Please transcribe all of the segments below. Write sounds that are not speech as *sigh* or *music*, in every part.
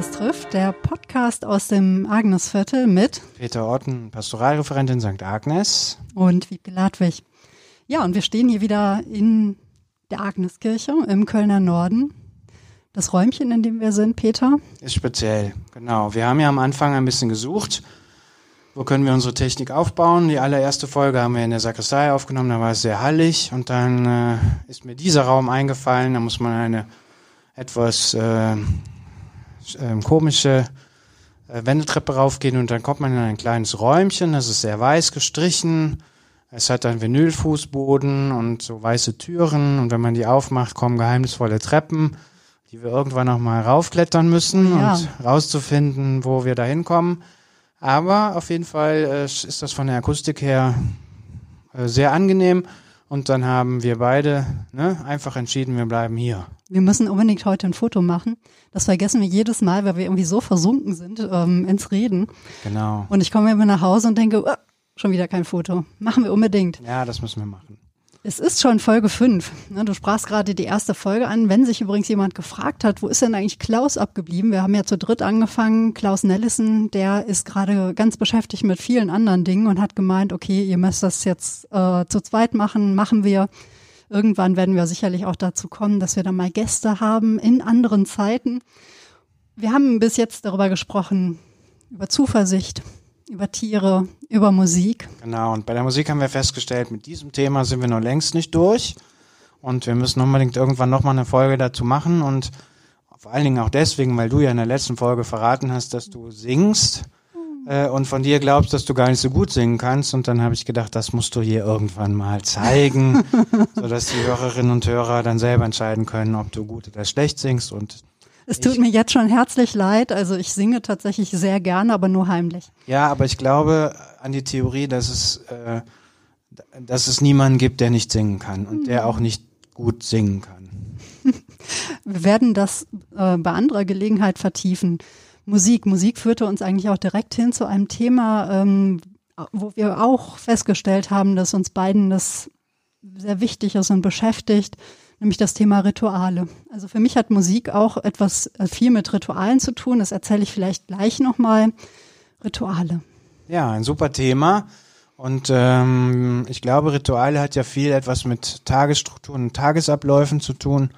Agnes trifft, der Podcast aus dem Agnesviertel mit Peter Orten, Pastoralreferentin St. Agnes. und Wiebke Ladwig. Ja, und wir stehen hier wieder in der Agneskirche im Kölner Norden. Das Räumchen, in dem wir sind, Peter. Ist speziell, genau. Wir haben ja am Anfang ein bisschen gesucht, wo können wir unsere Technik aufbauen. Die allererste Folge haben wir in der Sakristei aufgenommen, da war es sehr hallig und dann äh, ist mir dieser Raum eingefallen, da muss man eine etwas äh, ähm, komische äh, Wendeltreppe raufgehen und dann kommt man in ein kleines Räumchen, das ist sehr weiß gestrichen. Es hat einen Vinylfußboden und so weiße Türen und wenn man die aufmacht, kommen geheimnisvolle Treppen, die wir irgendwann noch mal raufklettern müssen Ja. und rauszufinden, wo wir da hinkommen. Aber auf jeden Fall äh, ist das von der Akustik her äh, sehr angenehm und dann haben wir beide ne, einfach entschieden, wir bleiben hier. Wir müssen unbedingt heute ein Foto machen. Das vergessen wir jedes Mal, weil wir irgendwie so versunken sind ähm, ins Reden. Genau. Und ich komme immer nach Hause und denke, "Oh, schon wieder kein Foto. Machen wir unbedingt. Ja, das müssen wir machen. Es ist schon Folge 5. Du sprachst gerade die erste Folge an. Wenn sich übrigens jemand gefragt hat, wo ist denn eigentlich Klaus abgeblieben? Wir haben ja zu dritt angefangen. Klaus Nellissen, der ist gerade ganz beschäftigt mit vielen anderen Dingen und hat gemeint, okay, ihr müsst das jetzt äh, zu zweit machen, machen wir. Irgendwann werden wir sicherlich auch dazu kommen, dass wir dann mal Gäste haben in anderen Zeiten. Wir haben bis jetzt darüber gesprochen, über Zuversicht, über Tiere, über Musik. Genau, und bei der Musik haben wir festgestellt, mit diesem Thema sind wir noch längst nicht durch. Und wir müssen unbedingt irgendwann nochmal eine Folge dazu machen. Und vor allen Dingen auch deswegen, weil du ja in der letzten Folge verraten hast, dass du singst äh, und von dir glaubst, dass du gar nicht so gut singen kannst. Und dann habe ich gedacht, das musst du hier irgendwann mal zeigen, *laughs* sodass die Hörerinnen und Hörer dann selber entscheiden können, ob du gut oder schlecht singst. Und Es tut mir jetzt schon herzlich leid. Also ich singe tatsächlich sehr gerne, aber nur heimlich. Ja, aber ich glaube an die Theorie, dass es, äh, dass es niemanden gibt, der nicht singen kann und der auch nicht gut singen kann. *laughs* Wir werden das äh, bei anderer Gelegenheit vertiefen. Musik. Musik führte uns eigentlich auch direkt hin zu einem Thema, ähm, wo wir auch festgestellt haben, dass uns beiden das sehr wichtig ist und beschäftigt, nämlich das Thema Rituale. Also für mich hat Musik auch etwas äh, viel mit Ritualen zu tun. Das erzähle ich vielleicht gleich nochmal. Rituale. Ja, ein super Thema. Und ähm, ich glaube, Rituale hat ja viel etwas mit Tagesstrukturen und Tagesabläufen zu tun.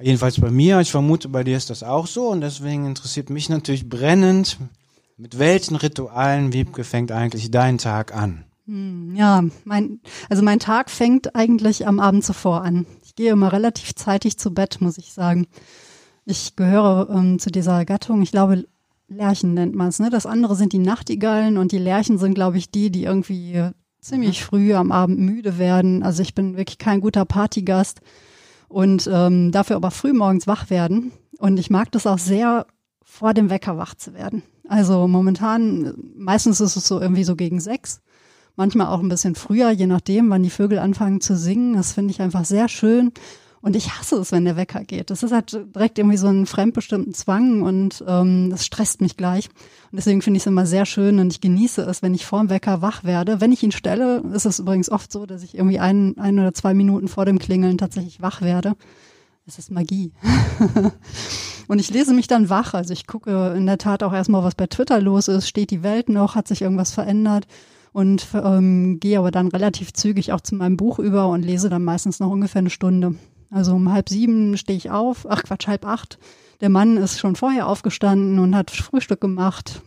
Jedenfalls bei mir. Ich vermute, bei dir ist das auch so. Und deswegen interessiert mich natürlich brennend, mit welchen Ritualen, Wiebke, fängt eigentlich dein Tag an? Ja, mein, also mein Tag fängt eigentlich am Abend zuvor an. Ich gehe immer relativ zeitig zu Bett, muss ich sagen. Ich gehöre ähm, zu dieser Gattung, ich glaube, Lerchen nennt man es. Ne? Das andere sind die Nachtigallen und die Lerchen sind, glaube ich, die, die irgendwie äh, ziemlich früh am Abend müde werden. Also ich bin wirklich kein guter Partygast und ähm, dafür aber früh morgens wach werden. Und ich mag das auch sehr, vor dem Wecker wach zu werden. Also momentan, meistens ist es so irgendwie so gegen sechs manchmal auch ein bisschen früher, je nachdem, wann die Vögel anfangen zu singen. Das finde ich einfach sehr schön. Und ich hasse es, wenn der Wecker geht. Das ist halt direkt irgendwie so ein fremdbestimmten Zwang und ähm, das stresst mich gleich. Und deswegen finde ich es immer sehr schön und ich genieße es, wenn ich vorm Wecker wach werde. Wenn ich ihn stelle, ist es übrigens oft so, dass ich irgendwie ein, ein oder zwei Minuten vor dem Klingeln tatsächlich wach werde. Es ist Magie. *laughs* und ich lese mich dann wach. Also ich gucke in der Tat auch erstmal, was bei Twitter los ist. Steht die Welt noch? Hat sich irgendwas verändert? und ähm, gehe aber dann relativ zügig auch zu meinem Buch über und lese dann meistens noch ungefähr eine Stunde. Also um halb sieben stehe ich auf, ach Quatsch, halb acht. Der Mann ist schon vorher aufgestanden und hat Frühstück gemacht.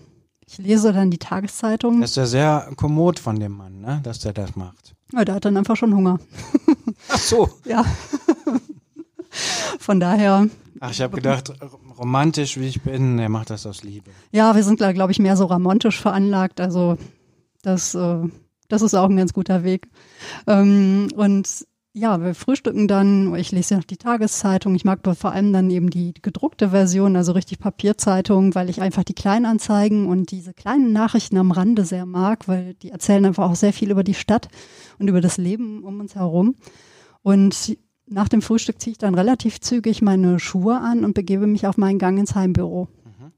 Ich lese dann die Tageszeitung. Das ist ja sehr kommod von dem Mann, ne, dass der das macht. Ja, der hat dann einfach schon Hunger. *laughs* Ach so. Ja. Von daher, Ach, ich habe gedacht, romantisch wie ich bin, er macht das aus Liebe. ja, wir sind da, glaube ich, mehr so romantisch veranlagt. Also das, äh, das ist auch ein ganz guter Weg. Ähm, und ja, wir frühstücken dann, ich lese ja noch die Tageszeitung, ich mag vor allem dann eben die gedruckte Version, also richtig Papierzeitung, weil ich einfach die Kleinanzeigen und diese kleinen Nachrichten am Rande sehr mag, weil die erzählen einfach auch sehr viel über die Stadt und über das Leben um uns herum. Und nach dem Frühstück ziehe ich dann relativ zügig meine Schuhe an und begebe mich auf meinen Gang ins Heimbüro.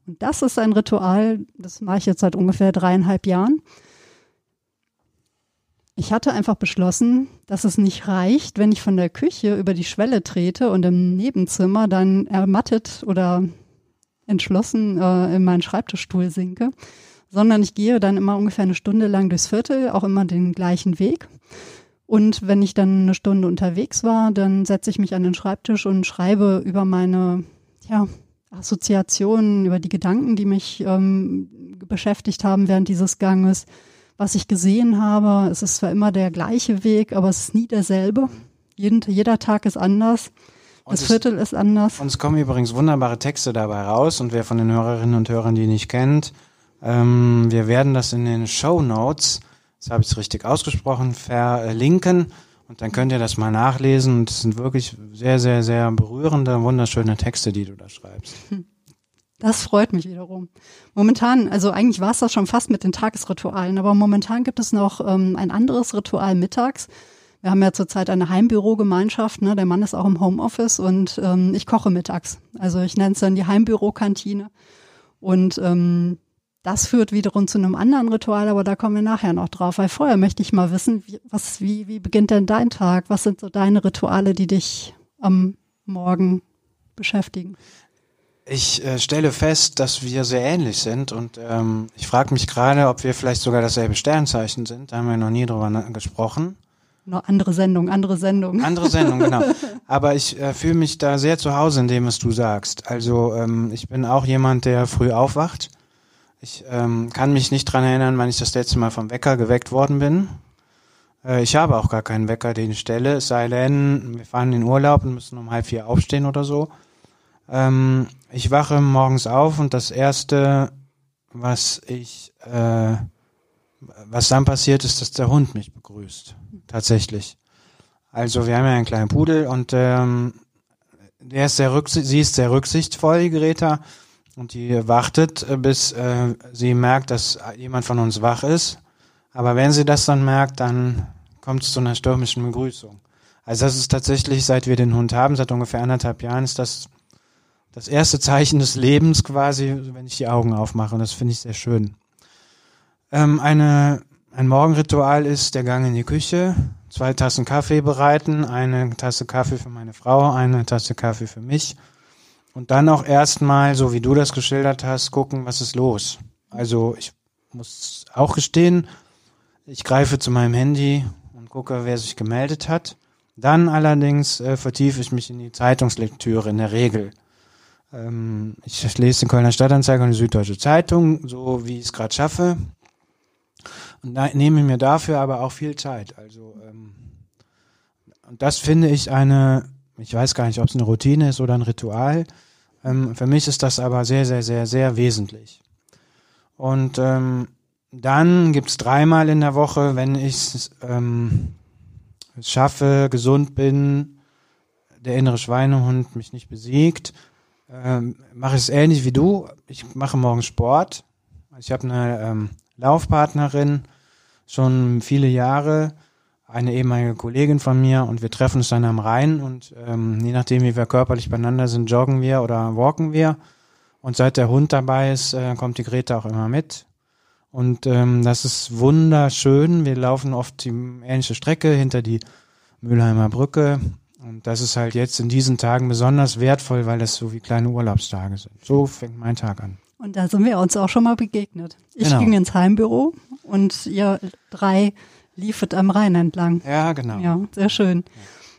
Und das ist ein Ritual, das mache ich jetzt seit ungefähr dreieinhalb Jahren. Ich hatte einfach beschlossen, dass es nicht reicht, wenn ich von der Küche über die Schwelle trete und im Nebenzimmer dann ermattet oder entschlossen äh, in meinen Schreibtischstuhl sinke, sondern ich gehe dann immer ungefähr eine Stunde lang durchs Viertel, auch immer den gleichen Weg. Und wenn ich dann eine Stunde unterwegs war, dann setze ich mich an den Schreibtisch und schreibe über meine ja, Assoziationen, über die Gedanken, die mich ähm, beschäftigt haben während dieses Ganges, was ich gesehen habe. Es ist zwar immer der gleiche Weg, aber es ist nie derselbe. Jeden, jeder Tag ist anders. Das Viertel ist anders. Und es kommen übrigens wunderbare Texte dabei raus. Und wer von den Hörerinnen und Hörern die nicht kennt, ähm, wir werden das in den Show Notes das habe ich richtig ausgesprochen, verlinken. Und dann könnt ihr das mal nachlesen. Und es sind wirklich sehr, sehr, sehr berührende, wunderschöne Texte, die du da schreibst. *laughs* Das freut mich wiederum. Momentan, also eigentlich war es das schon fast mit den Tagesritualen, aber momentan gibt es noch ähm, ein anderes Ritual mittags. Wir haben ja zurzeit eine Heimbürogemeinschaft, ne? der Mann ist auch im Homeoffice und ähm, ich koche mittags. Also ich nenne es dann die Heimbürokantine. Und ähm, das führt wiederum zu einem anderen Ritual, aber da kommen wir nachher noch drauf. Weil vorher möchte ich mal wissen, wie, was, wie, wie beginnt denn dein Tag? Was sind so deine Rituale, die dich am Morgen beschäftigen? Ich äh, stelle fest, dass wir sehr ähnlich sind und ähm, ich frage mich gerade, ob wir vielleicht sogar dasselbe Sternzeichen sind. Da haben wir noch nie drüber gesprochen. Noch andere Sendung, andere Sendung. Andere Sendung, genau. *laughs* Aber ich äh, fühle mich da sehr zu Hause in dem, was du sagst. Also ähm, ich bin auch jemand, der früh aufwacht ich ähm, kann mich nicht dran erinnern, wann ich das letzte Mal vom Wecker geweckt worden bin. Äh, ich habe auch gar keinen Wecker, den ich stelle, es sei denn, wir fahren in den Urlaub und müssen um halb vier aufstehen oder so. Ähm, ich wache morgens auf und das erste, was ich, äh, was dann passiert, ist, dass der Hund mich begrüßt. Tatsächlich. Also wir haben ja einen kleinen Pudel und ähm, der ist sehr sie ist sehr rücksichtsvoll, die Greta. Und die wartet, äh, bis äh, sie merkt, dass jemand von uns wach ist. Aber wenn sie das dann merkt, dann kommt es zu einer stürmischen Begrüßung. Also das ist tatsächlich, seit wir den Hund haben, seit ungefähr anderthalb Jahren, ist das das erste Zeichen des Lebens quasi, wenn ich die Augen aufmache. Und das finde ich sehr schön. Ähm, eine, ein Morgenritual ist der Gang in die Küche, zwei Tassen Kaffee bereiten, eine Tasse Kaffee für meine Frau, eine Tasse Kaffee für mich und dann auch erstmal, so wie du das geschildert hast, gucken, was ist los. Also ich muss auch gestehen, ich greife zu meinem Handy und gucke, wer sich gemeldet hat. Dann allerdings äh, vertiefe ich mich in die Zeitungslektüre in der Regel. Ähm, ich lese den Kölner Stadtanzeiger und die Süddeutsche Zeitung, so wie ich es gerade schaffe. Und da, nehme mir dafür aber auch viel Zeit. Also ähm, und das finde ich eine, ich weiß gar nicht, ob es eine Routine ist oder ein Ritual, ähm, für mich ist das aber sehr, sehr, sehr, sehr wesentlich. Und ähm, dann gibt's dreimal in der Woche, wenn ich ähm, es schaffe, gesund bin, der innere Schweinehund mich nicht besiegt, ähm, mache ich es ähnlich wie du. Ich mache morgen Sport. Ich habe eine ähm, Laufpartnerin schon viele Jahre eine ehemalige Kollegin von mir und wir treffen uns dann am Rhein und ähm, je nachdem, wie wir körperlich beieinander sind, joggen wir oder walken wir. Und seit der Hund dabei ist, äh, kommt die Greta auch immer mit. Und ähm, das ist wunderschön. Wir laufen oft die ähnliche Strecke hinter die Mülheimer Brücke. Und das ist halt jetzt in diesen Tagen besonders wertvoll, weil das so wie kleine Urlaubstage sind. So fängt mein Tag an. Und da sind wir uns auch schon mal begegnet. Ich genau. ging ins Heimbüro und ihr drei liefert am Rhein entlang. Ja, genau. Ja, sehr schön.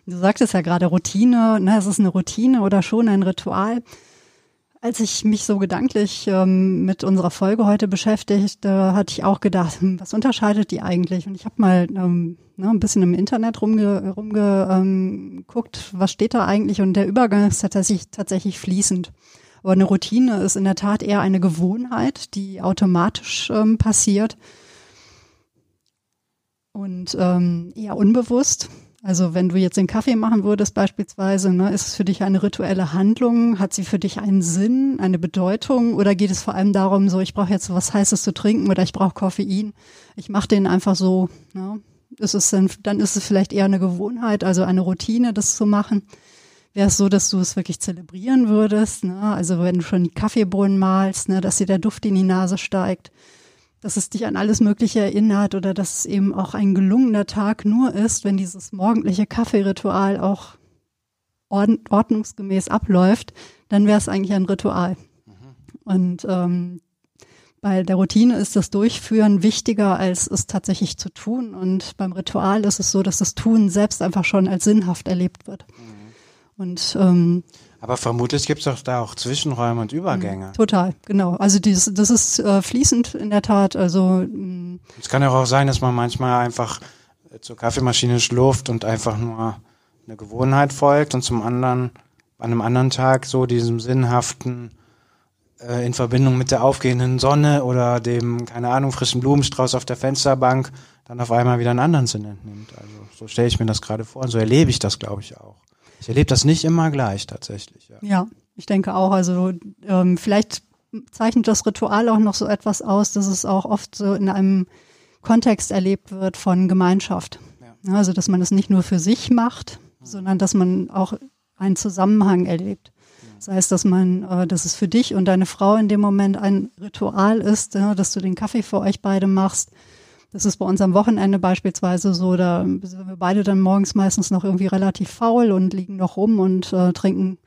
Du sagtest ja gerade Routine, ne, es ist eine Routine oder schon ein Ritual. Als ich mich so gedanklich ähm, mit unserer Folge heute beschäftigte, hatte ich auch gedacht, hm, was unterscheidet die eigentlich? Und ich habe mal ähm, ne, ein bisschen im Internet rumge, rumge ähm, was steht da eigentlich? Und der Übergang ist tatsächlich, tatsächlich fließend. Aber eine Routine ist in der Tat eher eine Gewohnheit, die automatisch ähm, passiert und ähm, eher unbewusst. Also wenn du jetzt den Kaffee machen würdest beispielsweise, ne, ist es für dich eine rituelle Handlung? Hat sie für dich einen Sinn, eine Bedeutung? Oder geht es vor allem darum, so ich brauche jetzt was Heißes zu trinken oder ich brauche Koffein? Ich mache den einfach so. Ne? Ist es dann, dann ist es vielleicht eher eine Gewohnheit, also eine Routine, das zu machen. Wäre es so, dass du es wirklich zelebrieren würdest? Ne? Also wenn du schon die Kaffeebohnen malst, ne, dass dir der Duft in die Nase steigt dass es dich an alles Mögliche erinnert oder dass es eben auch ein gelungener Tag nur ist, wenn dieses morgendliche Kaffeeritual auch ordnungsgemäß abläuft, dann wäre es eigentlich ein Ritual. Mhm. Und ähm, bei der Routine ist das Durchführen wichtiger, als es tatsächlich zu tun. Und beim Ritual ist es so, dass das Tun selbst einfach schon als sinnhaft erlebt wird. Mhm. Und ähm, aber vermutlich gibt es doch da auch Zwischenräume und Übergänge. Mhm. Total, genau. Also dieses, das ist äh, fließend in der Tat. Also mm. es kann ja auch sein, dass man manchmal einfach äh, zur Kaffeemaschine schlurft und einfach nur eine Gewohnheit folgt und zum anderen an einem anderen Tag so diesem sinnhaften äh, in Verbindung mit der aufgehenden Sonne oder dem keine Ahnung frischen Blumenstrauß auf der Fensterbank dann auf einmal wieder einen anderen Sinn entnimmt. Also so stelle ich mir das gerade vor und so erlebe ich das, glaube ich auch. Ich erlebe das nicht immer gleich tatsächlich. Ja, ja ich denke auch. Also ähm, vielleicht zeichnet das Ritual auch noch so etwas aus, dass es auch oft so in einem Kontext erlebt wird von Gemeinschaft. Ja. Also dass man es nicht nur für sich macht, mhm. sondern dass man auch einen Zusammenhang erlebt. Das heißt, dass man, äh, dass es für dich und deine Frau in dem Moment ein Ritual ist, dass du den Kaffee für euch beide machst, das ist bei uns am Wochenende beispielsweise so, da sind wir beide dann morgens meistens noch irgendwie relativ faul und liegen noch rum und äh, trinken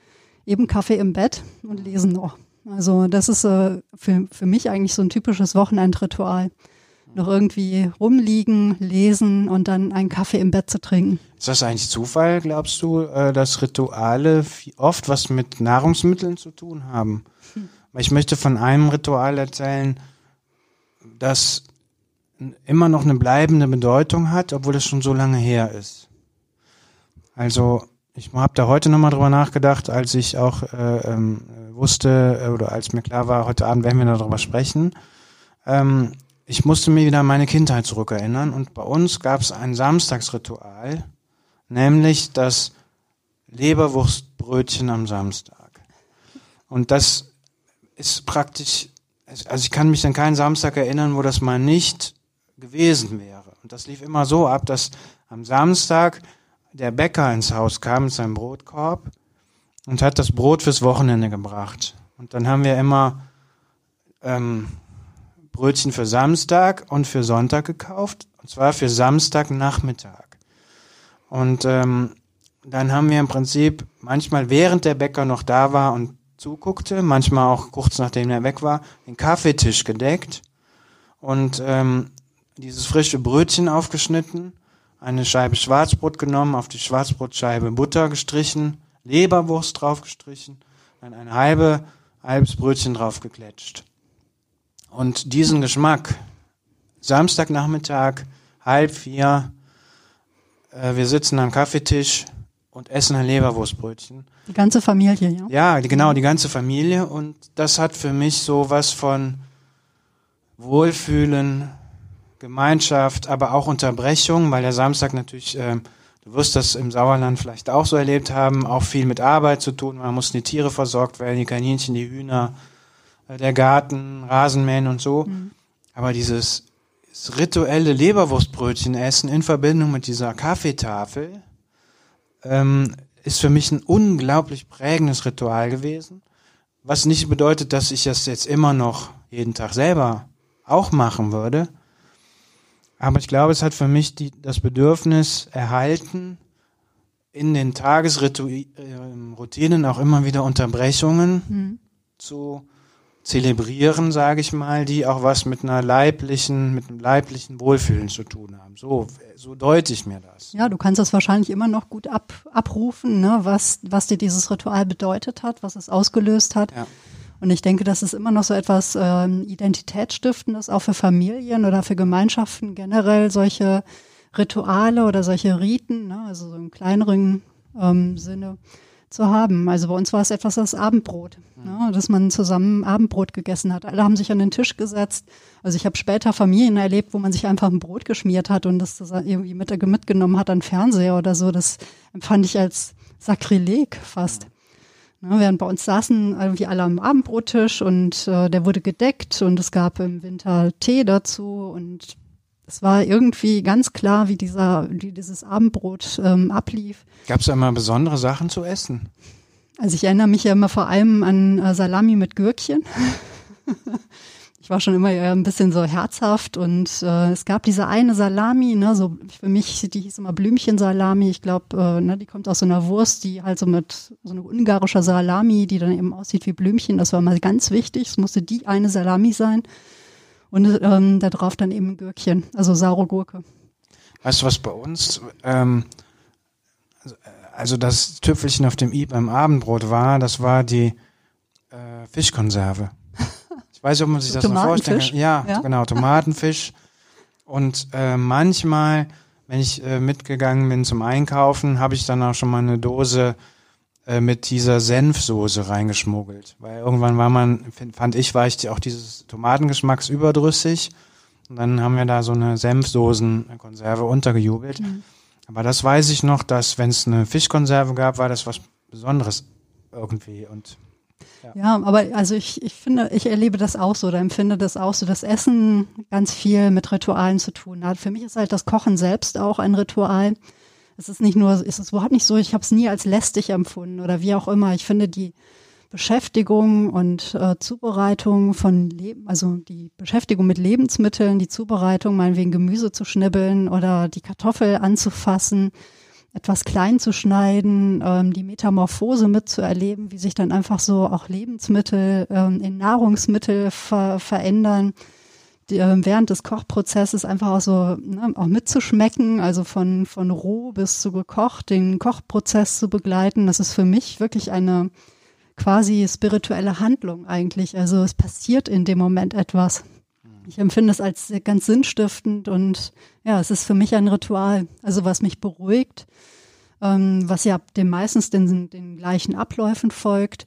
eben Kaffee im Bett und lesen noch. Also das ist äh, für, für mich eigentlich so ein typisches Wochenendritual. Noch irgendwie rumliegen, lesen und dann einen Kaffee im Bett zu trinken. Ist das eigentlich Zufall, glaubst du, äh, dass Rituale oft was mit Nahrungsmitteln zu tun haben? Hm. Ich möchte von einem Ritual erzählen, das immer noch eine bleibende Bedeutung hat, obwohl es schon so lange her ist. Also ich habe da heute nochmal drüber nachgedacht, als ich auch äh, ähm, wusste äh, oder als mir klar war, heute Abend werden wir darüber sprechen. Ähm, ich musste mir wieder an meine Kindheit zurückerinnern und bei uns gab es ein Samstagsritual, nämlich das Leberwurstbrötchen am Samstag. Und das ist praktisch, also ich kann mich an keinen Samstag erinnern, wo das mal nicht gewesen wäre. Und das lief immer so ab, dass am Samstag der Bäcker ins Haus kam mit seinem Brotkorb und hat das Brot fürs Wochenende gebracht. Und dann haben wir immer ähm, Brötchen für Samstag und für Sonntag gekauft. Und zwar für Samstagnachmittag. Und ähm, dann haben wir im Prinzip manchmal während der Bäcker noch da war und zuguckte, manchmal auch kurz nachdem er weg war, den Kaffeetisch gedeckt und ähm, dieses frische Brötchen aufgeschnitten, eine Scheibe Schwarzbrot genommen, auf die Schwarzbrotscheibe Butter gestrichen, Leberwurst draufgestrichen, dann ein halbe, halbes Brötchen draufgekletscht. Und diesen Geschmack, Samstagnachmittag, halb vier, äh, wir sitzen am Kaffeetisch und essen ein Leberwurstbrötchen. Die ganze Familie, ja? Ja, die, genau, die ganze Familie. Und das hat für mich so was von Wohlfühlen, Gemeinschaft, aber auch Unterbrechung, weil der Samstag natürlich, äh, du wirst das im Sauerland vielleicht auch so erlebt haben, auch viel mit Arbeit zu tun. Man muss die Tiere versorgt werden, die Kaninchen, die Hühner, der Garten, Rasenmähen und so. Mhm. Aber dieses rituelle Leberwurstbrötchen essen in Verbindung mit dieser Kaffeetafel ähm, ist für mich ein unglaublich prägendes Ritual gewesen. Was nicht bedeutet, dass ich das jetzt immer noch jeden Tag selber auch machen würde. Aber ich glaube, es hat für mich die, das Bedürfnis erhalten, in den Tagesroutinen auch immer wieder Unterbrechungen mhm. zu zelebrieren, sage ich mal, die auch was mit einer leiblichen, mit einem leiblichen Wohlfühlen zu tun haben. So, so deute ich mir das. Ja, du kannst das wahrscheinlich immer noch gut ab, abrufen, ne, was, was dir dieses Ritual bedeutet hat, was es ausgelöst hat. Ja. Und ich denke, das ist immer noch so etwas äh, Identitätsstiftendes, auch für Familien oder für Gemeinschaften generell solche Rituale oder solche Riten, ne, also so im kleineren ähm, Sinne zu haben. Also bei uns war es etwas das Abendbrot, ne, dass man zusammen Abendbrot gegessen hat. Alle haben sich an den Tisch gesetzt. Also ich habe später Familien erlebt, wo man sich einfach ein Brot geschmiert hat und das, irgendwie mit, mitgenommen hat an Fernseher oder so. Das empfand ich als Sakrileg fast. Ne, während bei uns saßen irgendwie alle am Abendbrottisch und äh, der wurde gedeckt und es gab im Winter Tee dazu und es war irgendwie ganz klar, wie dieser, wie dieses Abendbrot ähm, ablief. Gab es da immer besondere Sachen zu essen? Also ich erinnere mich ja immer vor allem an äh, Salami mit Gürkchen. *laughs* ich war schon immer eher ein bisschen so herzhaft und äh, es gab diese eine Salami, ne, so für mich, die hieß immer Blümchensalami. Ich glaube, äh, ne, die kommt aus so einer Wurst, die halt so mit so einer ungarischer Salami, die dann eben aussieht wie Blümchen. Das war mal ganz wichtig. Es musste die eine Salami sein und ähm, da drauf dann eben ein Gürkchen, also saure Gurke. Weißt du, was bei uns, ähm, also das Tüpfelchen auf dem i beim Abendbrot war, das war die äh, Fischkonserve. Ich weiß nicht, ob man sich das noch vorstellen kann. Ja, ja, genau, Tomatenfisch. Und äh, manchmal, wenn ich äh, mitgegangen bin zum Einkaufen, habe ich dann auch schon mal eine Dose äh, mit dieser Senfsoße reingeschmuggelt. Weil irgendwann war man, fand ich, war ich auch dieses Tomatengeschmacks überdrüssig. Und dann haben wir da so eine Senfsoßenkonserve untergejubelt. Mhm. Aber das weiß ich noch, dass wenn es eine Fischkonserve gab, war das was Besonderes irgendwie. Und ja. ja, aber also ich, ich finde, ich erlebe das auch so oder empfinde das auch so, dass Essen ganz viel mit Ritualen zu tun hat. Für mich ist halt das Kochen selbst auch ein Ritual. Es ist nicht nur, es ist überhaupt nicht so, ich habe es nie als lästig empfunden oder wie auch immer. Ich finde die Beschäftigung und äh, Zubereitung von Leben, also die Beschäftigung mit Lebensmitteln, die Zubereitung, meinetwegen Gemüse zu schnibbeln oder die Kartoffel anzufassen, etwas klein zu schneiden, ähm, die Metamorphose mitzuerleben, wie sich dann einfach so auch Lebensmittel ähm, in Nahrungsmittel ver verändern, während des Kochprozesses einfach auch so ne, auch mitzuschmecken, also von, von roh bis zu gekocht, den Kochprozess zu begleiten. Das ist für mich wirklich eine quasi spirituelle Handlung eigentlich. Also es passiert in dem Moment etwas. Ich empfinde es als ganz sinnstiftend und ja, es ist für mich ein Ritual, also was mich beruhigt, ähm, was ja dem meistens den, den gleichen Abläufen folgt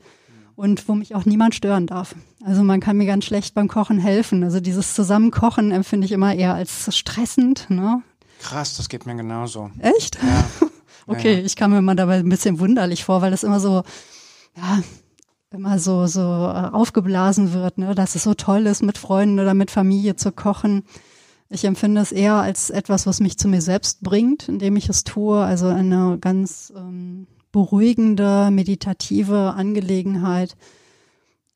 und wo mich auch niemand stören darf. Also man kann mir ganz schlecht beim Kochen helfen. Also dieses Zusammenkochen empfinde ich immer eher als stressend. Ne? Krass, das geht mir genauso. Echt? Ja. *laughs* okay, ja, ja. ich kam mir immer dabei ein bisschen wunderlich vor, weil das immer so, ja, immer so, so äh, aufgeblasen wird, ne, dass es so toll ist, mit Freunden oder mit Familie zu kochen. Ich empfinde es eher als etwas, was mich zu mir selbst bringt, indem ich es tue. Also eine ganz ähm, beruhigende, meditative Angelegenheit.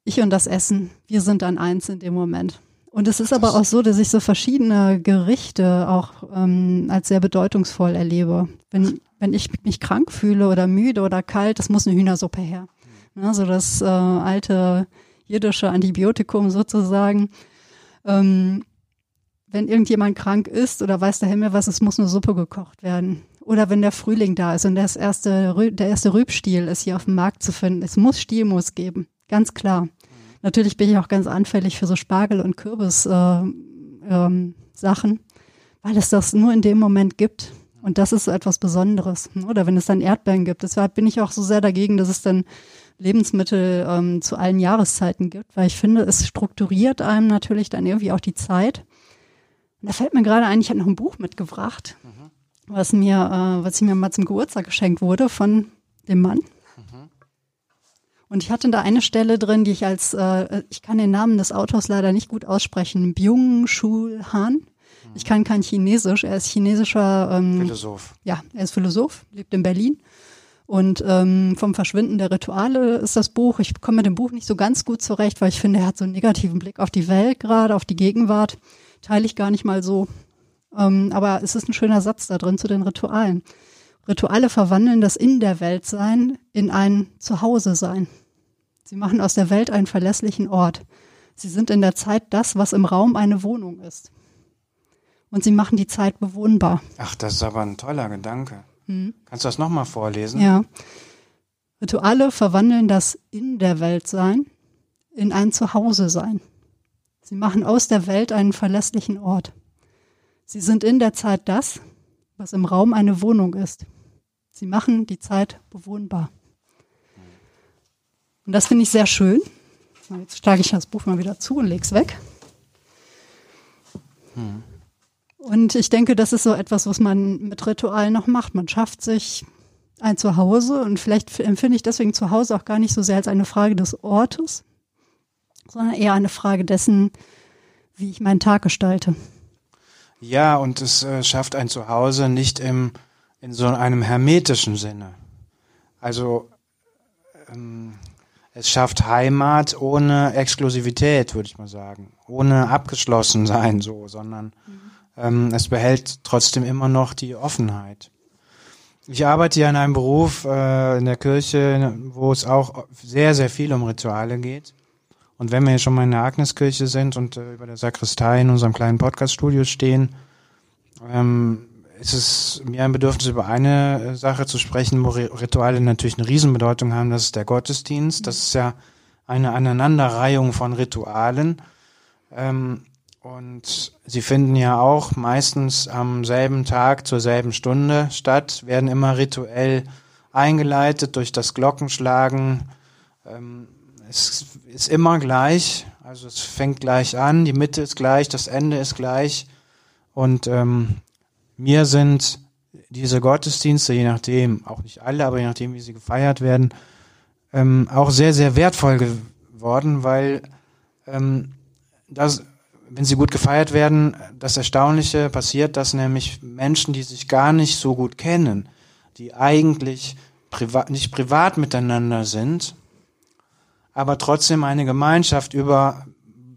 Ich und das Essen, wir sind dann eins in dem Moment. Und es ist aber auch so, dass ich so verschiedene Gerichte auch ähm, als sehr bedeutungsvoll erlebe. Wenn, wenn ich mich krank fühle oder müde oder kalt, das muss eine Hühnersuppe her. Ne, so das äh, alte jiddische Antibiotikum sozusagen. Ähm, wenn irgendjemand krank ist oder weiß der Himmel was, es muss eine Suppe gekocht werden. Oder wenn der Frühling da ist und das erste, der erste Rübstiel ist hier auf dem Markt zu finden. Es muss Stielmus geben, ganz klar. Natürlich bin ich auch ganz anfällig für so Spargel- und Kürbis-Sachen, äh, ähm, weil es das nur in dem Moment gibt. Und das ist so etwas Besonderes. Oder wenn es dann Erdbeeren gibt. Deshalb bin ich auch so sehr dagegen, dass es dann Lebensmittel ähm, zu allen Jahreszeiten gibt, weil ich finde, es strukturiert einem natürlich dann irgendwie auch die Zeit. Und da fällt mir gerade ein, ich habe noch ein Buch mitgebracht, mhm. Was mir, äh, was mir mal zum Geburtstag geschenkt wurde von dem Mann. Mhm. Und ich hatte da eine Stelle drin, die ich als, äh, ich kann den Namen des Autors leider nicht gut aussprechen, Byung-Chul Han. Mhm. Ich kann kein Chinesisch, er ist chinesischer ähm, Philosoph. Ja, er ist Philosoph, lebt in Berlin und ähm, vom Verschwinden der Rituale ist das Buch. Ich komme mit dem Buch nicht so ganz gut zurecht, weil ich finde, er hat so einen negativen Blick auf die Welt gerade, auf die Gegenwart. Teile ich gar nicht mal so. Ähm, aber es ist ein schöner Satz da drin zu den Ritualen. Rituale verwandeln das In der Welt sein in ein Zuhause sein. Sie machen aus der Welt einen verlässlichen Ort. Sie sind in der Zeit das, was im Raum eine Wohnung ist. Und sie machen die Zeit bewohnbar. Ach, das ist aber ein toller Gedanke. Hm. Kannst du das nochmal vorlesen? Ja. Rituale verwandeln das in der Welt sein in ein Zuhause sein. Sie machen aus der Welt einen verlässlichen Ort. Sie sind in der Zeit das, was im Raum eine Wohnung ist. Sie machen die Zeit bewohnbar. Und das finde ich sehr schön. Jetzt schlage ich das Buch mal wieder zu und lege es weg. Hm. Und ich denke, das ist so etwas, was man mit Ritualen noch macht. Man schafft sich ein Zuhause und vielleicht empfinde ich deswegen Zuhause auch gar nicht so sehr als eine Frage des Ortes, sondern eher eine Frage dessen, wie ich meinen Tag gestalte. Ja, und es äh, schafft ein Zuhause nicht im, in so einem hermetischen Sinne. Also ähm, es schafft Heimat ohne Exklusivität, würde ich mal sagen. ohne abgeschlossen sein, so, sondern mhm. ähm, es behält trotzdem immer noch die Offenheit. Ich arbeite ja in einem Beruf äh, in der Kirche, wo es auch sehr, sehr viel um Rituale geht. Und wenn wir hier schon mal in der Agneskirche sind und äh, über der Sakristei in unserem kleinen Podcaststudio stehen, ähm, ist es mir ein Bedürfnis, über eine äh, Sache zu sprechen, wo Rituale natürlich eine Riesenbedeutung haben. Das ist der Gottesdienst. Das ist ja eine Aneinanderreihung von Ritualen. Ähm, und sie finden ja auch meistens am selben Tag zur selben Stunde statt, werden immer rituell eingeleitet durch das Glockenschlagen. Ähm, es ist immer gleich, also es fängt gleich an, die Mitte ist gleich, das Ende ist gleich. Und ähm, mir sind diese Gottesdienste, je nachdem, auch nicht alle, aber je nachdem, wie sie gefeiert werden, ähm, auch sehr, sehr wertvoll geworden, weil ähm, das, wenn sie gut gefeiert werden, das Erstaunliche passiert, dass nämlich Menschen, die sich gar nicht so gut kennen, die eigentlich privat, nicht privat miteinander sind, aber trotzdem eine Gemeinschaft über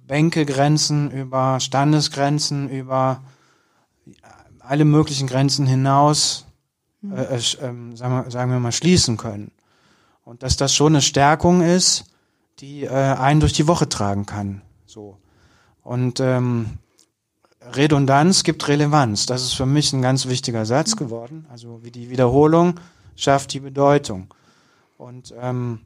Bänkegrenzen, über Standesgrenzen, über alle möglichen Grenzen hinaus, mhm. äh, äh, sagen, wir, sagen wir mal, schließen können. Und dass das schon eine Stärkung ist, die äh, einen durch die Woche tragen kann. So. Und ähm, Redundanz gibt Relevanz. Das ist für mich ein ganz wichtiger Satz mhm. geworden. Also wie die Wiederholung schafft die Bedeutung. Und ähm,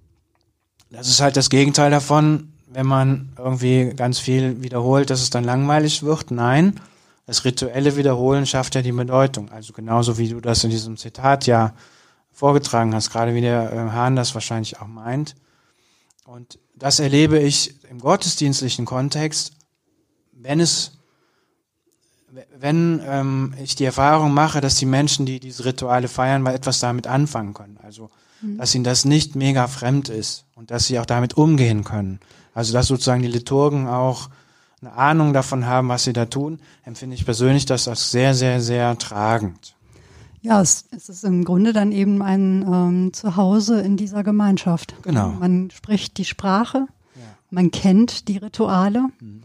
das ist halt das Gegenteil davon, wenn man irgendwie ganz viel wiederholt, dass es dann langweilig wird. Nein, das rituelle Wiederholen schafft ja die Bedeutung. Also genauso wie du das in diesem Zitat ja vorgetragen hast, gerade wie der äh, Hahn das wahrscheinlich auch meint. Und das erlebe ich im gottesdienstlichen Kontext, wenn es, wenn ähm, ich die Erfahrung mache, dass die Menschen, die diese Rituale feiern, mal etwas damit anfangen können. Also, mhm. dass ihnen das nicht mega fremd ist und dass sie auch damit umgehen können. Also, dass sozusagen die Liturgen auch eine Ahnung davon haben, was sie da tun, empfinde ich persönlich das als sehr, sehr, sehr tragend. Ja, es, es ist im Grunde dann eben ein ähm, Zuhause in dieser Gemeinschaft. Genau. Man spricht die Sprache, ja. man kennt die Rituale. Mhm.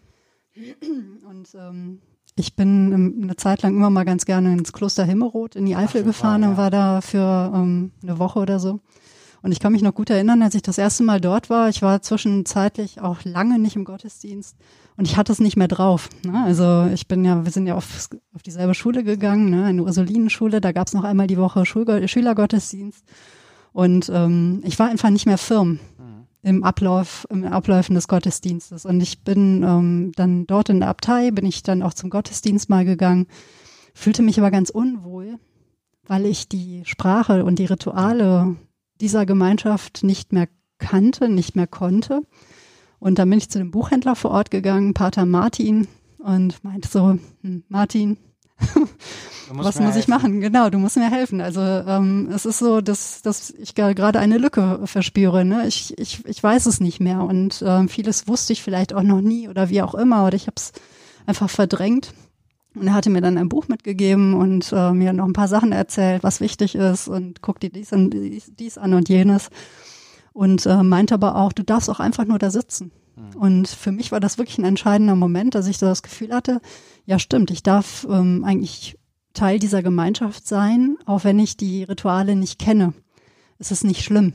Und ähm, ich bin eine Zeit lang immer mal ganz gerne ins Kloster Himmelroth in die Eifel Ach, gefahren war, ja. und war da für ähm, eine Woche oder so. Und ich kann mich noch gut erinnern, als ich das erste Mal dort war. Ich war zwischenzeitlich auch lange nicht im Gottesdienst und ich hatte es nicht mehr drauf. Ne? Also ich bin ja, wir sind ja auf, auf dieselbe Schule gegangen, ne? eine Ursulinenschule. Da gab es noch einmal die Woche Schul Schülergottesdienst. Und ähm, ich war einfach nicht mehr firm mhm. Im Ablauf, im Abläufen des Gottesdienstes. Und ich bin ähm, dann dort in der Abtei, bin ich dann auch zum Gottesdienst mal gegangen, fühlte mich aber ganz unwohl, weil ich die Sprache und die Rituale dieser Gemeinschaft nicht mehr kannte, nicht mehr konnte. Und dann bin ich zu dem Buchhändler vor Ort gegangen, Pater Martin, und meinte so, hm, Martin, *laughs* was muss helfen. ich machen? Genau, du musst mir helfen. Also ähm, es ist so, dass, dass ich gerade eine Lücke verspüre. Ne? Ich, ich, ich weiß es nicht mehr und ähm, vieles wusste ich vielleicht auch noch nie oder wie auch immer oder ich habe es einfach verdrängt. Und er hatte mir dann ein Buch mitgegeben und äh, mir noch ein paar Sachen erzählt, was wichtig ist und guck dir dies, und dies, dies an und jenes. Und äh, meinte aber auch, du darfst auch einfach nur da sitzen. Mhm. Und für mich war das wirklich ein entscheidender Moment, dass ich so das Gefühl hatte, ja stimmt, ich darf ähm, eigentlich Teil dieser Gemeinschaft sein, auch wenn ich die Rituale nicht kenne. Es ist nicht schlimm.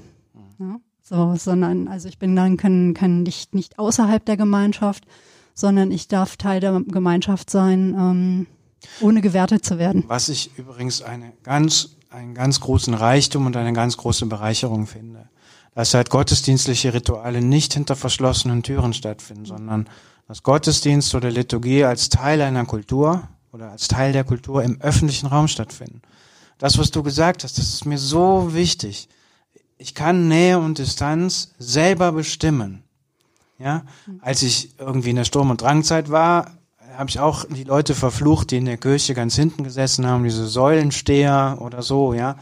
Ja? So, sondern, also ich bin dann kein, kein nicht, nicht außerhalb der Gemeinschaft, sondern ich darf Teil der Gemeinschaft sein, ähm, ohne gewertet zu werden. Was ich übrigens eine ganz, einen ganz großen Reichtum und eine ganz große Bereicherung finde. Dass halt gottesdienstliche Rituale nicht hinter verschlossenen Türen stattfinden, sondern dass Gottesdienst oder Liturgie als Teil einer Kultur oder als Teil der Kultur im öffentlichen Raum stattfinden. Das, was du gesagt hast, das ist mir so wichtig. Ich kann Nähe und Distanz selber bestimmen. Ja, als ich irgendwie in der Sturm- und Drangzeit war, habe ich auch die Leute verflucht, die in der Kirche ganz hinten gesessen haben, diese Säulensteher oder so, ja.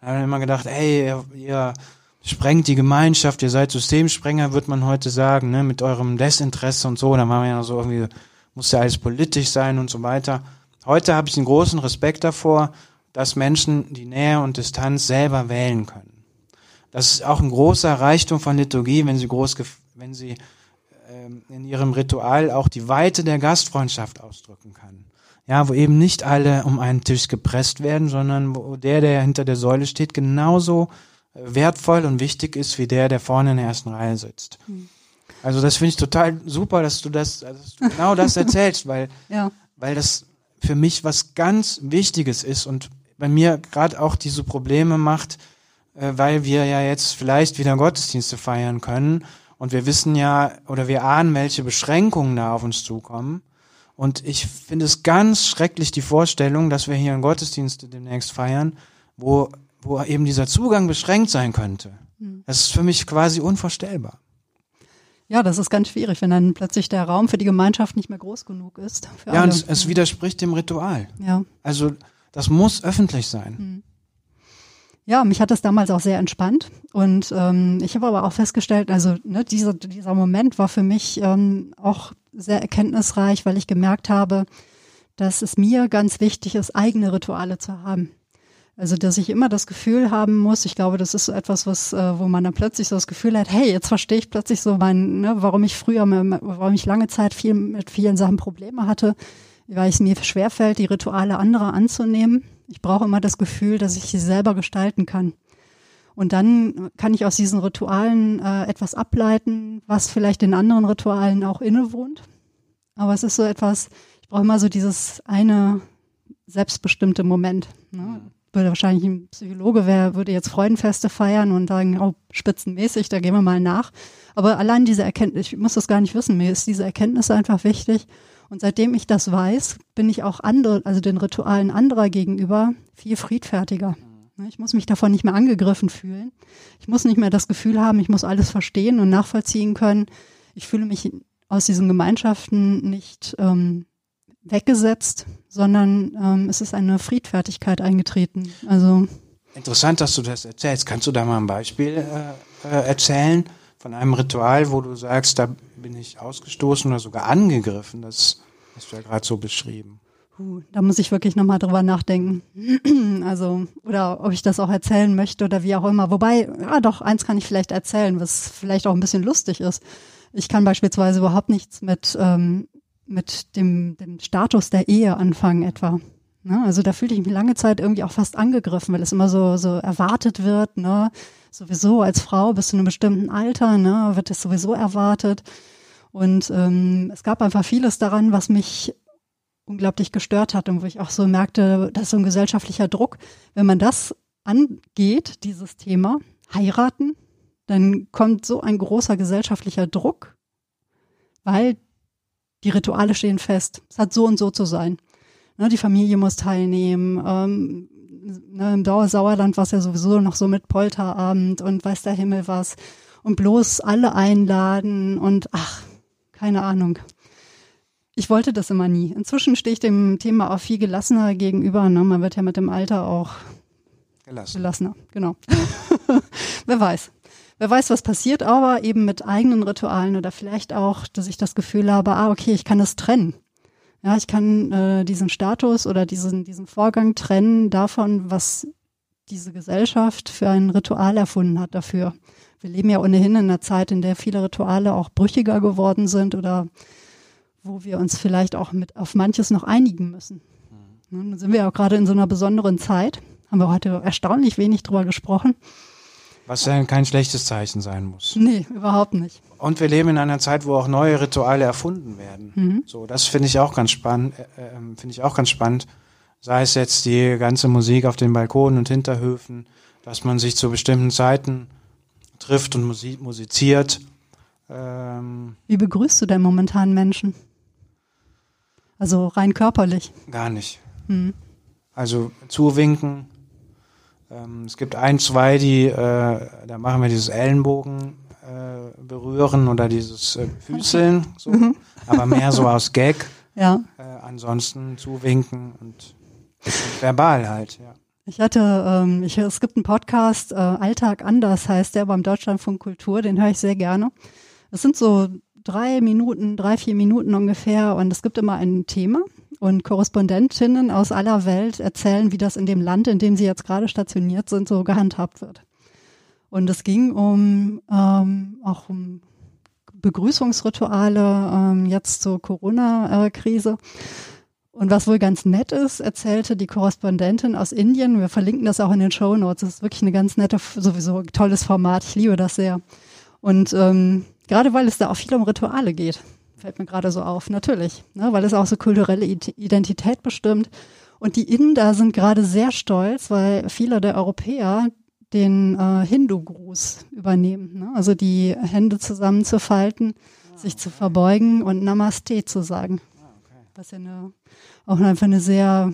Da habe ich immer gedacht, ey, ihr, ihr sprengt die Gemeinschaft, ihr seid Systemsprenger, wird man heute sagen, ne, mit eurem Desinteresse und so. Da war man ja so irgendwie, muss ja alles politisch sein und so weiter. Heute habe ich einen großen Respekt davor, dass Menschen die Nähe und Distanz selber wählen können. Das ist auch ein großer Reichtum von Liturgie, wenn sie groß, wenn sie ähm, in ihrem Ritual auch die Weite der Gastfreundschaft ausdrücken kann. Ja, wo eben nicht alle um einen Tisch gepresst werden, sondern wo der, der hinter der Säule steht, genauso äh, wertvoll und wichtig ist wie der, der vorne in der ersten Reihe sitzt. Mhm. Also das finde ich total super, dass du das, dass du genau das *laughs* erzählst, weil, ja. weil das für mich was ganz Wichtiges ist und bei mir gerade auch diese Probleme macht, äh, weil wir ja jetzt vielleicht wieder Gottesdienste feiern können und wir wissen ja oder wir ahnen, welche Beschränkungen da auf uns zukommen. Und ich finde es ganz schrecklich die Vorstellung, dass wir hier einen Gottesdienst demnächst feiern, wo, wo eben dieser Zugang beschränkt sein könnte. Hm. Das ist für mich quasi unvorstellbar. Ja, das ist ganz schwierig, wenn dann plötzlich der Raum für die Gemeinschaft nicht mehr groß genug ist. ja, alle. und es, es, widerspricht dem Ritual. Ja. Also das muss öffentlich sein. Hm. Ja, mich hat das damals auch sehr entspannt. Und ähm, ich habe aber auch festgestellt, also ne, dieser, dieser Moment war für mich ähm, auch sehr erkenntnisreich, weil ich gemerkt habe, dass es mir ganz wichtig ist, eigene Rituale zu haben. Also, dass ich immer das Gefühl haben muss, ich glaube, das ist so etwas, was, äh, wo man dann plötzlich so das Gefühl hat, hey, jetzt verstehe ich plötzlich so mein, ne, warum ich früher, warum ich lange Zeit viel mit vielen Sachen Probleme hatte, weil es mir schwerfällt, die Rituale anderer anzunehmen. Ich brauche immer das Gefühl, dass ich sie selber gestalten kann. Und dann kann ich aus diesen Ritualen äh, etwas ableiten, was vielleicht in anderen Ritualen auch innewohnt. Aber es ist so etwas, ich brauche immer so dieses eine selbstbestimmte Moment. Ne? Würde wahrscheinlich ein Psychologe wer würde jetzt Freudenfeste feiern und sagen, oh, spitzenmäßig, da gehen wir mal nach. Aber allein diese Erkenntnis, ich muss das gar nicht wissen, mir ist diese Erkenntnis einfach wichtig. Und seitdem ich das weiß, bin ich auch andere, also den Ritualen anderer gegenüber viel friedfertiger. Ich muss mich davon nicht mehr angegriffen fühlen. Ich muss nicht mehr das Gefühl haben, ich muss alles verstehen und nachvollziehen können. Ich fühle mich aus diesen Gemeinschaften nicht ähm, weggesetzt, sondern ähm, es ist eine Friedfertigkeit eingetreten. Also Interessant, dass du das erzählst. Kannst du da mal ein Beispiel äh, äh, erzählen von einem Ritual, wo du sagst, da bin ich ausgestoßen oder sogar angegriffen? Das hast du ja gerade so beschrieben. Uh, da muss ich wirklich nochmal drüber nachdenken. *clears throat* also, oder ob ich das auch erzählen möchte oder wie auch immer. Wobei, ja doch, eins kann ich vielleicht erzählen, was vielleicht auch ein bisschen lustig ist. Ich kann beispielsweise überhaupt nichts mit ähm, mit dem, dem Status der Ehe anfangen etwa. Ne? Also da fühlte ich mich lange Zeit irgendwie auch fast angegriffen, weil es immer so, so erwartet wird, ne? Sowieso als Frau bis zu einem bestimmten Alter, ne, wird es sowieso erwartet. Und ähm, es gab einfach vieles daran, was mich unglaublich gestört hat und wo ich auch so merkte, das ist so ein gesellschaftlicher Druck. Wenn man das angeht, dieses Thema, heiraten, dann kommt so ein großer gesellschaftlicher Druck, weil die Rituale stehen fest. Es hat so und so zu sein. Ne, die Familie muss teilnehmen. Ähm, ne, Im Dauersauerland war es ja sowieso noch so mit Polterabend und weiß der Himmel was. Und bloß alle einladen und ach, keine Ahnung. Ich wollte das immer nie. Inzwischen stehe ich dem Thema auch viel gelassener gegenüber. Ne? Man wird ja mit dem Alter auch Gelassen. gelassener. Genau. *laughs* Wer weiß. Wer weiß, was passiert, aber eben mit eigenen Ritualen oder vielleicht auch, dass ich das Gefühl habe, ah, okay, ich kann das trennen. Ja, ich kann äh, diesen Status oder diesen, diesen Vorgang trennen davon, was diese Gesellschaft für ein Ritual erfunden hat dafür. Wir leben ja ohnehin in einer Zeit, in der viele Rituale auch brüchiger geworden sind oder wo wir uns vielleicht auch mit auf manches noch einigen müssen. Mhm. Nun sind wir ja auch gerade in so einer besonderen Zeit. Haben wir heute erstaunlich wenig drüber gesprochen. Was ja kein schlechtes Zeichen sein muss. Nee, überhaupt nicht. Und wir leben in einer Zeit, wo auch neue Rituale erfunden werden. Mhm. So, das finde ich auch ganz spannend, äh, äh, finde ich auch ganz spannend. Sei es jetzt die ganze Musik auf den Balkonen und Hinterhöfen, dass man sich zu bestimmten Zeiten trifft und musi musiziert. Ähm, Wie begrüßt du denn momentan Menschen? Also rein körperlich? Gar nicht. Mhm. Also zuwinken, ähm, es gibt ein, zwei, die, äh, da machen wir dieses Ellenbogen äh, berühren oder dieses äh, Füßeln, so, mhm. aber mehr so aus Gag. *laughs* Ja. Äh, ansonsten zuwinken und, und verbal halt, ja. Ich hatte, ähm, ich, es gibt einen Podcast, äh, Alltag anders heißt der beim Deutschlandfunk Kultur, den höre ich sehr gerne. Es sind so drei Minuten, drei, vier Minuten ungefähr und es gibt immer ein Thema und Korrespondentinnen aus aller Welt erzählen, wie das in dem Land, in dem sie jetzt gerade stationiert sind, so gehandhabt wird. Und es ging um ähm, auch um Begrüßungsrituale ähm, jetzt zur Corona-Krise. Und was wohl ganz nett ist, erzählte die Korrespondentin aus Indien, wir verlinken das auch in den Show Notes, das ist wirklich eine ganz nette, sowieso tolles Format, ich liebe das sehr. Und ähm, gerade weil es da auch viel um Rituale geht, fällt mir gerade so auf, natürlich, ne, weil es auch so kulturelle Identität bestimmt. Und die Inder sind gerade sehr stolz, weil viele der Europäer den äh, Hindu-Gruß übernehmen. Ne? Also die Hände zusammenzufalten, ah, sich zu verbeugen und Namaste zu sagen. Ah, okay. Was ja eine, auch einfach eine sehr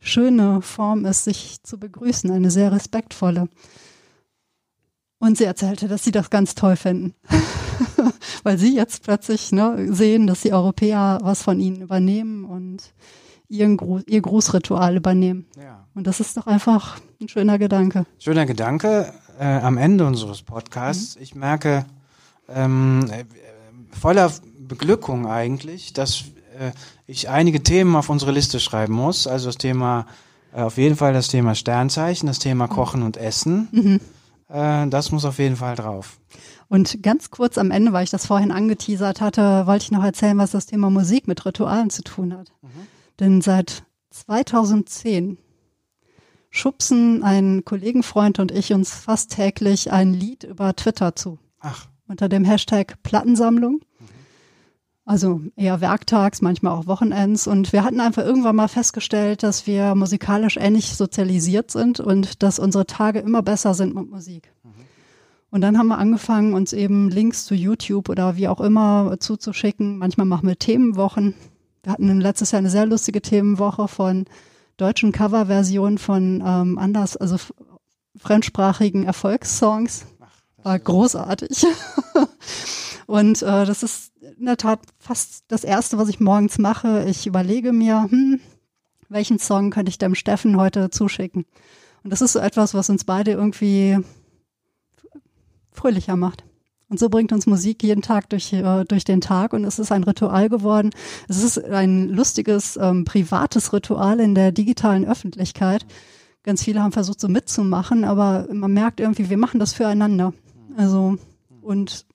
schöne Form ist, sich zu begrüßen, eine sehr respektvolle. Und sie erzählte, dass sie das ganz toll finden, *laughs* weil sie jetzt plötzlich ne, sehen, dass die Europäer was von ihnen übernehmen und ihren Gruß, ihr Grußritual übernehmen. Ja. Und das ist doch einfach ein schöner Gedanke. Schöner Gedanke äh, am Ende unseres Podcasts. Mhm. Ich merke ähm, äh, voller Beglückung eigentlich, dass äh, ich einige Themen auf unsere Liste schreiben muss. Also das Thema, äh, auf jeden Fall das Thema Sternzeichen, das Thema Kochen und Essen. Mhm. Äh, das muss auf jeden Fall drauf. Und ganz kurz am Ende, weil ich das vorhin angeteasert hatte, wollte ich noch erzählen, was das Thema Musik mit Ritualen zu tun hat. Mhm. Denn seit 2010 schubsen ein Kollegenfreund und ich uns fast täglich ein Lied über Twitter zu. Ach. Unter dem Hashtag Plattensammlung. Also eher werktags, manchmal auch Wochenends. Und wir hatten einfach irgendwann mal festgestellt, dass wir musikalisch ähnlich sozialisiert sind und dass unsere Tage immer besser sind mit Musik. Mhm. Und dann haben wir angefangen, uns eben Links zu YouTube oder wie auch immer zuzuschicken. Manchmal machen wir Themenwochen. Wir hatten letztes Jahr eine sehr lustige Themenwoche von deutschen Coverversionen von ähm, anders, also fremdsprachigen Erfolgssongs. War großartig. *laughs* Und äh, das ist in der Tat fast das Erste, was ich morgens mache. Ich überlege mir, hm, welchen Song könnte ich dem Steffen heute zuschicken? Und das ist so etwas, was uns beide irgendwie fröhlicher macht. Und so bringt uns Musik jeden Tag durch, äh, durch den Tag und es ist ein Ritual geworden. Es ist ein lustiges, ähm, privates Ritual in der digitalen Öffentlichkeit. Ganz viele haben versucht, so mitzumachen, aber man merkt irgendwie, wir machen das füreinander. Also, und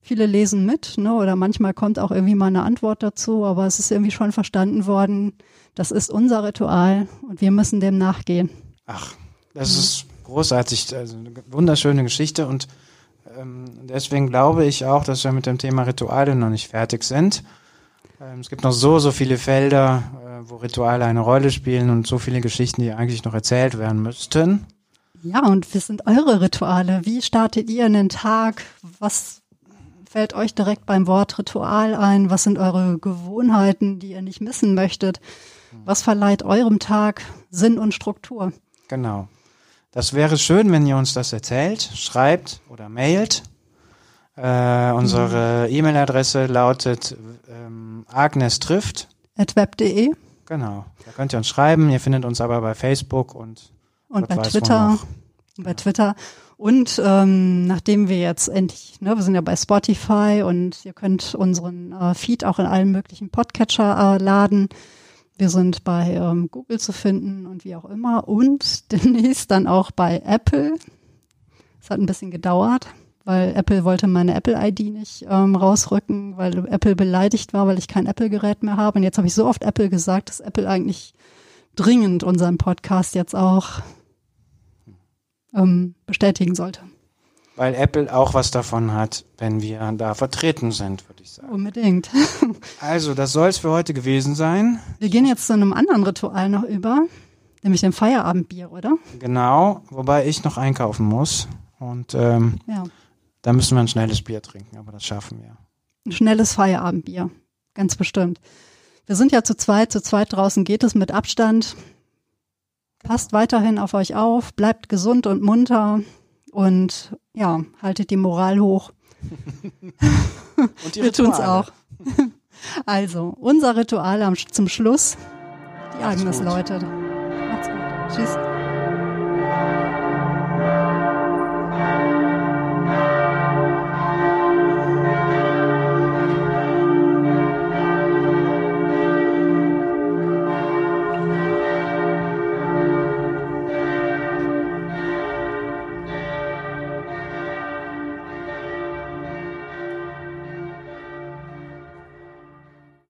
viele lesen mit, ne, oder manchmal kommt auch irgendwie mal eine Antwort dazu, aber es ist irgendwie schon verstanden worden, das ist unser Ritual und wir müssen dem nachgehen. Ach, das ist großartig, also eine wunderschöne Geschichte und ähm, deswegen glaube ich auch, dass wir mit dem Thema Rituale noch nicht fertig sind. Ähm, es gibt noch so, so viele Felder, äh, wo Rituale eine Rolle spielen und so viele Geschichten, die eigentlich noch erzählt werden müssten. Ja, und was sind eure Rituale? Wie startet ihr in den Tag? Was fällt euch direkt beim Wort Ritual ein? Was sind eure Gewohnheiten, die ihr nicht missen möchtet? Was verleiht eurem Tag Sinn und Struktur? Genau. Das wäre schön, wenn ihr uns das erzählt, schreibt oder mailt. Äh, unsere mhm. E-Mail-Adresse lautet ähm, agnestrifft. At web.de. Genau. Da könnt ihr uns schreiben. Ihr findet uns aber bei Facebook und, und bei Twitter. Bei Twitter. Und ähm, nachdem wir jetzt endlich, ne, wir sind ja bei Spotify und ihr könnt unseren äh, Feed auch in allen möglichen Podcatcher äh, laden. Wir sind bei ähm, Google zu finden und wie auch immer und *laughs* demnächst dann auch bei Apple. Es hat ein bisschen gedauert, weil Apple wollte meine Apple-ID nicht ähm, rausrücken, weil Apple beleidigt war, weil ich kein Apple-Gerät mehr habe. Und jetzt habe ich so oft Apple gesagt, dass Apple eigentlich dringend unseren Podcast jetzt auch ähm, bestätigen sollte weil Apple auch was davon hat, wenn wir da vertreten sind, würde ich sagen. Unbedingt. *laughs* also, das soll es für heute gewesen sein. Wir gehen jetzt zu einem anderen Ritual noch über, nämlich dem Feierabendbier, oder? Genau, wobei ich noch einkaufen muss. Und ähm, ja. da müssen wir ein schnelles Bier trinken, aber das schaffen wir. Ein schnelles Feierabendbier, ganz bestimmt. Wir sind ja zu zweit, zu zweit draußen geht es mit Abstand. Passt weiterhin auf euch auf, bleibt gesund und munter und ja, haltet die Moral hoch. *laughs* Und die Wir tun's auch. *laughs* Also, unser Ritual am, zum Schluss. Die Agnes läutet. Macht's gut. Tschüss.